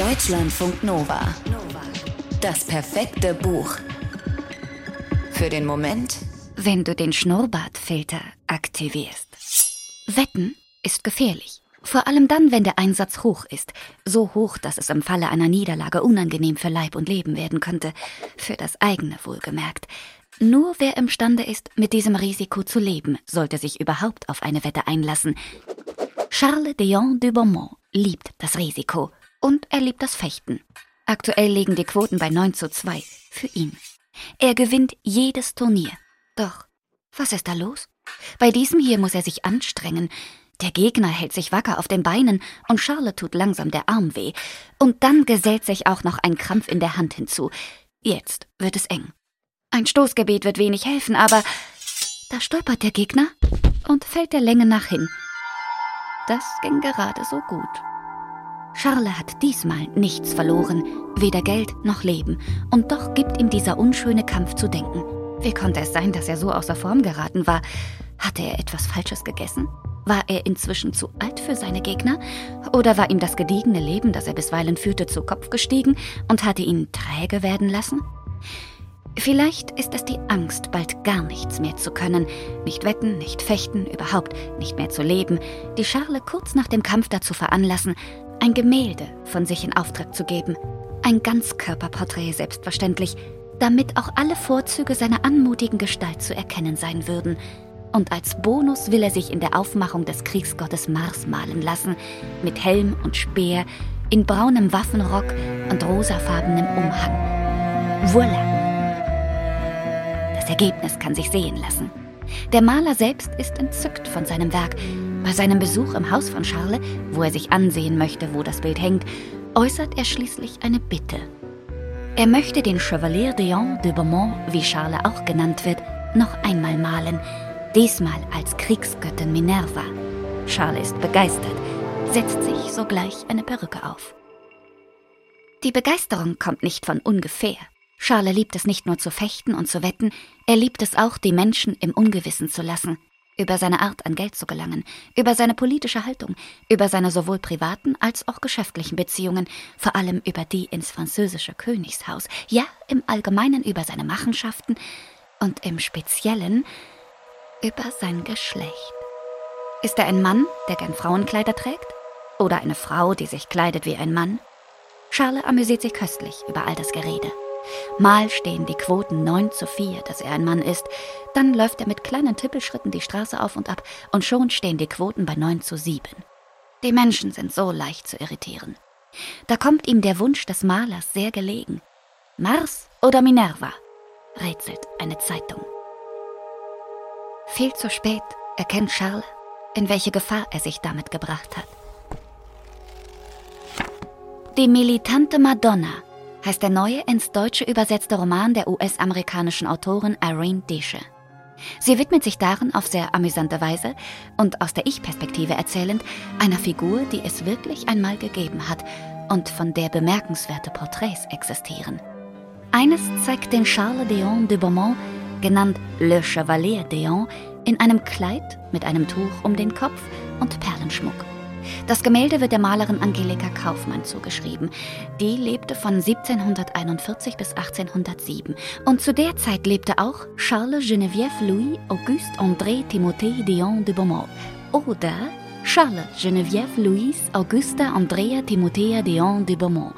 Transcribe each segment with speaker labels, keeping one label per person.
Speaker 1: Deutschlandfunk Nova. Das perfekte Buch. Für den Moment,
Speaker 2: wenn du den Schnurrbartfilter aktivierst. Wetten ist gefährlich. Vor allem dann, wenn der Einsatz hoch ist. So hoch, dass es im Falle einer Niederlage unangenehm für Leib und Leben werden könnte. Für das eigene wohlgemerkt. Nur wer imstande ist, mit diesem Risiko zu leben, sollte sich überhaupt auf eine Wette einlassen. Charles Dion de Beaumont liebt das Risiko und er liebt das Fechten. Aktuell liegen die Quoten bei 9 zu 2 für ihn. Er gewinnt jedes Turnier. Doch, was ist da los? Bei diesem hier muss er sich anstrengen. Der Gegner hält sich wacker auf den Beinen und Charlotte tut langsam der Arm weh. Und dann gesellt sich auch noch ein Krampf in der Hand hinzu. Jetzt wird es eng. Ein Stoßgebet wird wenig helfen, aber da stolpert der Gegner und fällt der Länge nach hin. Das ging gerade so gut. Charles hat diesmal nichts verloren, weder Geld noch Leben, und doch gibt ihm dieser unschöne Kampf zu denken. Wie konnte es sein, dass er so außer Form geraten war? Hatte er etwas Falsches gegessen? War er inzwischen zu alt für seine Gegner? Oder war ihm das gediegene Leben, das er bisweilen führte, zu Kopf gestiegen und hatte ihn träge werden lassen? Vielleicht ist es die Angst, bald gar nichts mehr zu können, nicht wetten, nicht fechten, überhaupt nicht mehr zu leben, die Charles kurz nach dem Kampf dazu veranlassen, ein Gemälde von sich in Auftrag zu geben. Ein Ganzkörperporträt selbstverständlich, damit auch alle Vorzüge seiner anmutigen Gestalt zu erkennen sein würden. Und als Bonus will er sich in der Aufmachung des Kriegsgottes Mars malen lassen, mit Helm und Speer, in braunem Waffenrock und rosafarbenem Umhang. Voilà! Das Ergebnis kann sich sehen lassen. Der Maler selbst ist entzückt von seinem Werk. Bei seinem Besuch im Haus von Charles, wo er sich ansehen möchte, wo das Bild hängt, äußert er schließlich eine Bitte. Er möchte den Chevalier Dion de Beaumont, wie Charles auch genannt wird, noch einmal malen, diesmal als Kriegsgöttin Minerva. Charles ist begeistert, setzt sich sogleich eine Perücke auf. Die Begeisterung kommt nicht von ungefähr. Charles liebt es nicht nur zu fechten und zu wetten, er liebt es auch, die Menschen im Ungewissen zu lassen, über seine Art an Geld zu gelangen, über seine politische Haltung, über seine sowohl privaten als auch geschäftlichen Beziehungen, vor allem über die ins französische Königshaus, ja im Allgemeinen über seine Machenschaften und im Speziellen über sein Geschlecht. Ist er ein Mann, der gern Frauenkleider trägt? Oder eine Frau, die sich kleidet wie ein Mann? Charles amüsiert sich köstlich über all das Gerede. Mal stehen die Quoten 9 zu 4, dass er ein Mann ist, dann läuft er mit kleinen Tippelschritten die Straße auf und ab und schon stehen die Quoten bei 9 zu 7. Die Menschen sind so leicht zu irritieren. Da kommt ihm der Wunsch des Malers sehr gelegen. Mars oder Minerva? rätselt eine Zeitung. Viel zu spät erkennt Charles, in welche Gefahr er sich damit gebracht hat. Die militante Madonna heißt der neue ins Deutsche übersetzte Roman der US-amerikanischen Autorin Irene Desche. Sie widmet sich darin auf sehr amüsante Weise und aus der Ich-Perspektive erzählend einer Figur, die es wirklich einmal gegeben hat und von der bemerkenswerte Porträts existieren. Eines zeigt den Charles Déon de Beaumont, genannt Le Chevalier Déon, in einem Kleid mit einem Tuch um den Kopf und Perlenschmuck. Das Gemälde wird der Malerin Angelika Kaufmann zugeschrieben. Die lebte von 1741 bis 1807 und zu der Zeit lebte auch Charles Geneviève Louis Auguste André Timothée Dion de Beaumont oder Charles Geneviève Louise Augusta Andrea Timothea Dion de Beaumont,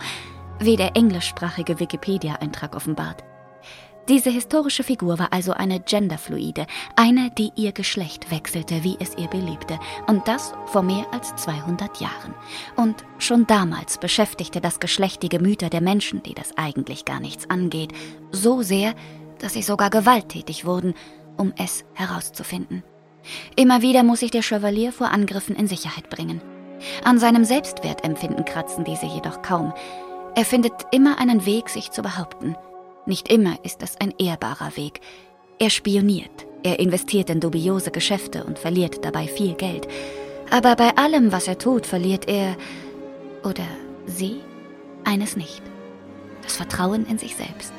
Speaker 2: wie der englischsprachige Wikipedia-Eintrag offenbart. Diese historische Figur war also eine Genderfluide, eine, die ihr Geschlecht wechselte, wie es ihr beliebte, und das vor mehr als 200 Jahren. Und schon damals beschäftigte das Geschlecht die Gemüter der Menschen, die das eigentlich gar nichts angeht, so sehr, dass sie sogar gewalttätig wurden, um es herauszufinden. Immer wieder muss sich der Chevalier vor Angriffen in Sicherheit bringen. An seinem Selbstwertempfinden kratzen diese jedoch kaum. Er findet immer einen Weg, sich zu behaupten – nicht immer ist es ein ehrbarer Weg. Er spioniert, er investiert in dubiose Geschäfte und verliert dabei viel Geld. Aber bei allem, was er tut, verliert er oder sie eines nicht. Das Vertrauen in sich selbst.